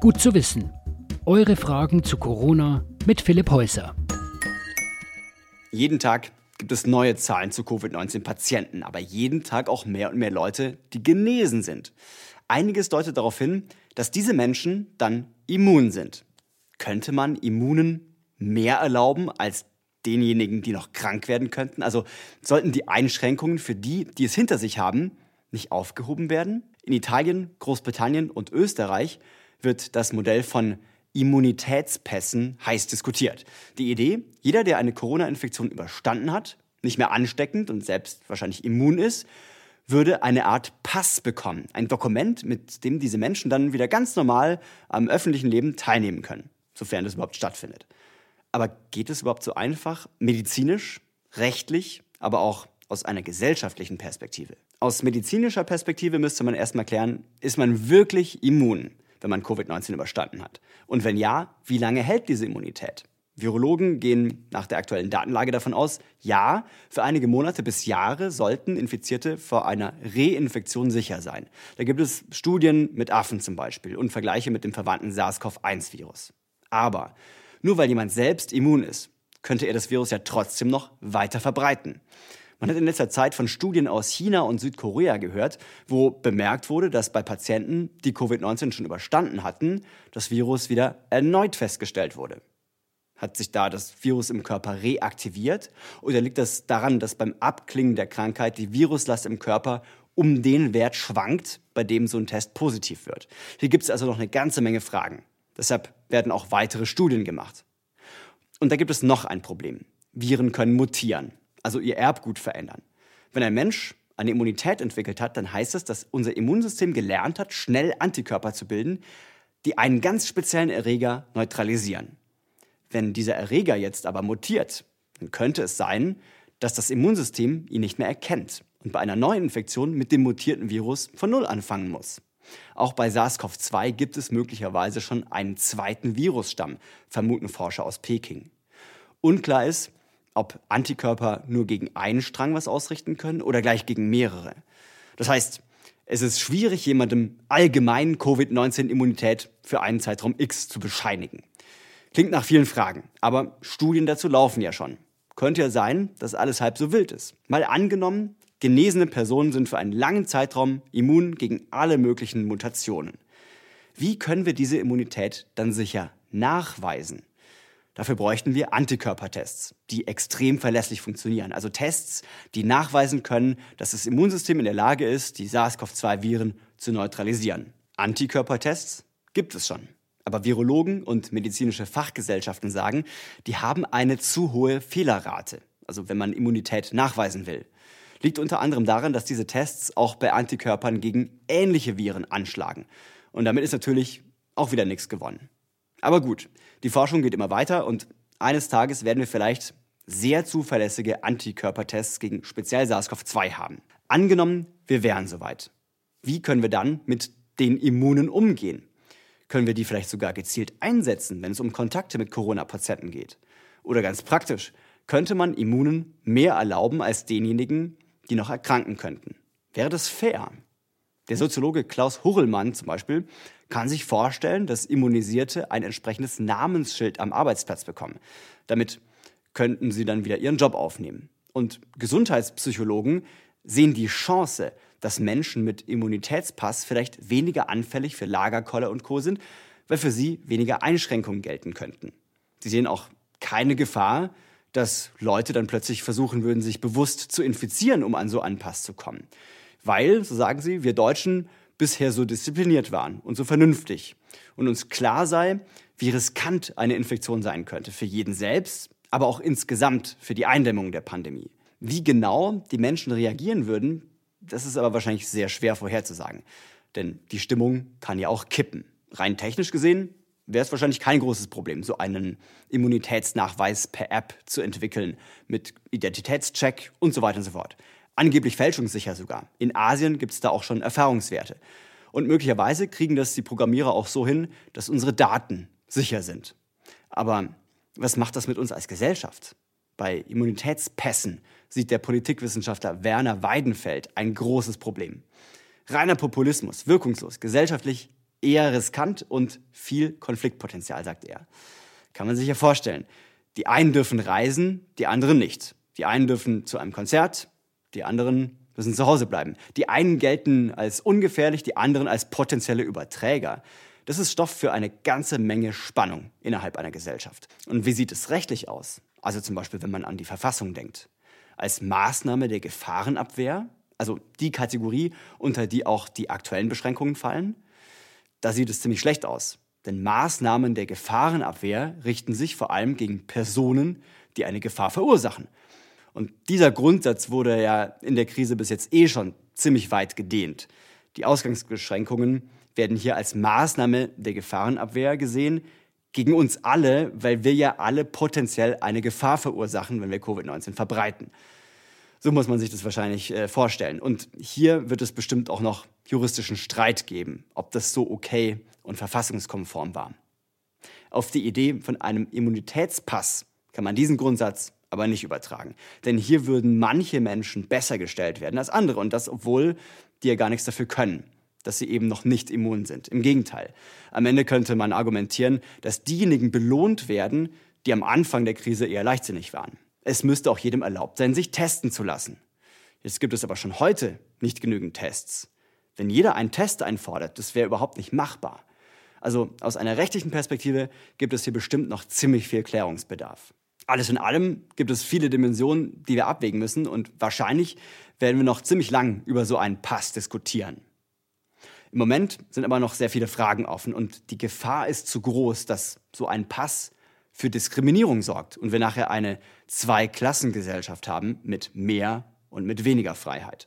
Gut zu wissen. Eure Fragen zu Corona mit Philipp Häuser. Jeden Tag gibt es neue Zahlen zu Covid-19-Patienten, aber jeden Tag auch mehr und mehr Leute, die genesen sind. Einiges deutet darauf hin, dass diese Menschen dann immun sind. Könnte man Immunen mehr erlauben als denjenigen, die noch krank werden könnten? Also sollten die Einschränkungen für die, die es hinter sich haben, nicht aufgehoben werden? In Italien, Großbritannien und Österreich wird das Modell von Immunitätspässen heiß diskutiert. Die Idee, jeder, der eine Corona-Infektion überstanden hat, nicht mehr ansteckend und selbst wahrscheinlich immun ist, würde eine Art Pass bekommen. Ein Dokument, mit dem diese Menschen dann wieder ganz normal am öffentlichen Leben teilnehmen können, sofern das überhaupt stattfindet. Aber geht es überhaupt so einfach, medizinisch, rechtlich, aber auch aus einer gesellschaftlichen Perspektive? Aus medizinischer Perspektive müsste man erstmal klären, ist man wirklich immun, wenn man Covid-19 überstanden hat? Und wenn ja, wie lange hält diese Immunität? Virologen gehen nach der aktuellen Datenlage davon aus, ja, für einige Monate bis Jahre sollten Infizierte vor einer Reinfektion sicher sein. Da gibt es Studien mit Affen zum Beispiel und Vergleiche mit dem verwandten SARS-CoV-1-Virus. Aber nur weil jemand selbst immun ist, könnte er das Virus ja trotzdem noch weiter verbreiten. Man hat in letzter Zeit von Studien aus China und Südkorea gehört, wo bemerkt wurde, dass bei Patienten, die Covid-19 schon überstanden hatten, das Virus wieder erneut festgestellt wurde. Hat sich da das Virus im Körper reaktiviert oder liegt das daran, dass beim Abklingen der Krankheit die Viruslast im Körper um den Wert schwankt, bei dem so ein Test positiv wird? Hier gibt es also noch eine ganze Menge Fragen. Deshalb werden auch weitere Studien gemacht. Und da gibt es noch ein Problem. Viren können mutieren, also ihr Erbgut verändern. Wenn ein Mensch eine Immunität entwickelt hat, dann heißt es, dass unser Immunsystem gelernt hat, schnell Antikörper zu bilden, die einen ganz speziellen Erreger neutralisieren. Wenn dieser Erreger jetzt aber mutiert, dann könnte es sein, dass das Immunsystem ihn nicht mehr erkennt und bei einer neuen Infektion mit dem mutierten Virus von Null anfangen muss. Auch bei SARS-CoV-2 gibt es möglicherweise schon einen zweiten Virusstamm, vermuten Forscher aus Peking. Unklar ist, ob Antikörper nur gegen einen Strang was ausrichten können oder gleich gegen mehrere. Das heißt, es ist schwierig, jemandem allgemein Covid-19-Immunität für einen Zeitraum X zu bescheinigen. Klingt nach vielen Fragen, aber Studien dazu laufen ja schon. Könnte ja sein, dass alles halb so wild ist. Mal angenommen, Genesene Personen sind für einen langen Zeitraum immun gegen alle möglichen Mutationen. Wie können wir diese Immunität dann sicher nachweisen? Dafür bräuchten wir Antikörpertests, die extrem verlässlich funktionieren. Also Tests, die nachweisen können, dass das Immunsystem in der Lage ist, die SARS-CoV-2-Viren zu neutralisieren. Antikörpertests gibt es schon. Aber Virologen und medizinische Fachgesellschaften sagen, die haben eine zu hohe Fehlerrate. Also wenn man Immunität nachweisen will liegt unter anderem daran, dass diese Tests auch bei Antikörpern gegen ähnliche Viren anschlagen. Und damit ist natürlich auch wieder nichts gewonnen. Aber gut, die Forschung geht immer weiter und eines Tages werden wir vielleicht sehr zuverlässige Antikörpertests gegen speziell SARS-CoV-2 haben. Angenommen, wir wären soweit. Wie können wir dann mit den Immunen umgehen? Können wir die vielleicht sogar gezielt einsetzen, wenn es um Kontakte mit Corona-Patienten geht? Oder ganz praktisch, könnte man Immunen mehr erlauben als denjenigen, die noch erkranken könnten. Wäre das fair? Der Soziologe Klaus Hurrellmann zum Beispiel kann sich vorstellen, dass Immunisierte ein entsprechendes Namensschild am Arbeitsplatz bekommen. Damit könnten sie dann wieder ihren Job aufnehmen. Und Gesundheitspsychologen sehen die Chance, dass Menschen mit Immunitätspass vielleicht weniger anfällig für Lagerkoller und Co. sind, weil für sie weniger Einschränkungen gelten könnten. Sie sehen auch keine Gefahr, dass Leute dann plötzlich versuchen würden, sich bewusst zu infizieren, um an so einen Pass zu kommen. Weil, so sagen sie, wir Deutschen bisher so diszipliniert waren und so vernünftig und uns klar sei, wie riskant eine Infektion sein könnte für jeden selbst, aber auch insgesamt für die Eindämmung der Pandemie. Wie genau die Menschen reagieren würden, das ist aber wahrscheinlich sehr schwer vorherzusagen. Denn die Stimmung kann ja auch kippen. Rein technisch gesehen wäre es wahrscheinlich kein großes Problem, so einen Immunitätsnachweis per App zu entwickeln mit Identitätscheck und so weiter und so fort. Angeblich fälschungssicher sogar. In Asien gibt es da auch schon Erfahrungswerte. Und möglicherweise kriegen das die Programmierer auch so hin, dass unsere Daten sicher sind. Aber was macht das mit uns als Gesellschaft? Bei Immunitätspässen sieht der Politikwissenschaftler Werner Weidenfeld ein großes Problem. Reiner Populismus, wirkungslos, gesellschaftlich eher riskant und viel Konfliktpotenzial, sagt er. Kann man sich ja vorstellen. Die einen dürfen reisen, die anderen nicht. Die einen dürfen zu einem Konzert, die anderen müssen zu Hause bleiben. Die einen gelten als ungefährlich, die anderen als potenzielle Überträger. Das ist Stoff für eine ganze Menge Spannung innerhalb einer Gesellschaft. Und wie sieht es rechtlich aus? Also zum Beispiel, wenn man an die Verfassung denkt. Als Maßnahme der Gefahrenabwehr, also die Kategorie, unter die auch die aktuellen Beschränkungen fallen, da sieht es ziemlich schlecht aus. Denn Maßnahmen der Gefahrenabwehr richten sich vor allem gegen Personen, die eine Gefahr verursachen. Und dieser Grundsatz wurde ja in der Krise bis jetzt eh schon ziemlich weit gedehnt. Die Ausgangsbeschränkungen werden hier als Maßnahme der Gefahrenabwehr gesehen, gegen uns alle, weil wir ja alle potenziell eine Gefahr verursachen, wenn wir Covid-19 verbreiten. So muss man sich das wahrscheinlich äh, vorstellen. Und hier wird es bestimmt auch noch juristischen Streit geben, ob das so okay und verfassungskonform war. Auf die Idee von einem Immunitätspass kann man diesen Grundsatz aber nicht übertragen. Denn hier würden manche Menschen besser gestellt werden als andere und das, obwohl die ja gar nichts dafür können, dass sie eben noch nicht immun sind. Im Gegenteil. Am Ende könnte man argumentieren, dass diejenigen belohnt werden, die am Anfang der Krise eher leichtsinnig waren. Es müsste auch jedem erlaubt sein, sich testen zu lassen. Jetzt gibt es aber schon heute nicht genügend Tests. Wenn jeder einen Test einfordert, das wäre überhaupt nicht machbar. Also aus einer rechtlichen Perspektive gibt es hier bestimmt noch ziemlich viel Klärungsbedarf. Alles in allem gibt es viele Dimensionen, die wir abwägen müssen und wahrscheinlich werden wir noch ziemlich lang über so einen Pass diskutieren. Im Moment sind aber noch sehr viele Fragen offen und die Gefahr ist zu groß, dass so ein Pass für Diskriminierung sorgt und wir nachher eine Zweiklassengesellschaft haben mit mehr und mit weniger Freiheit.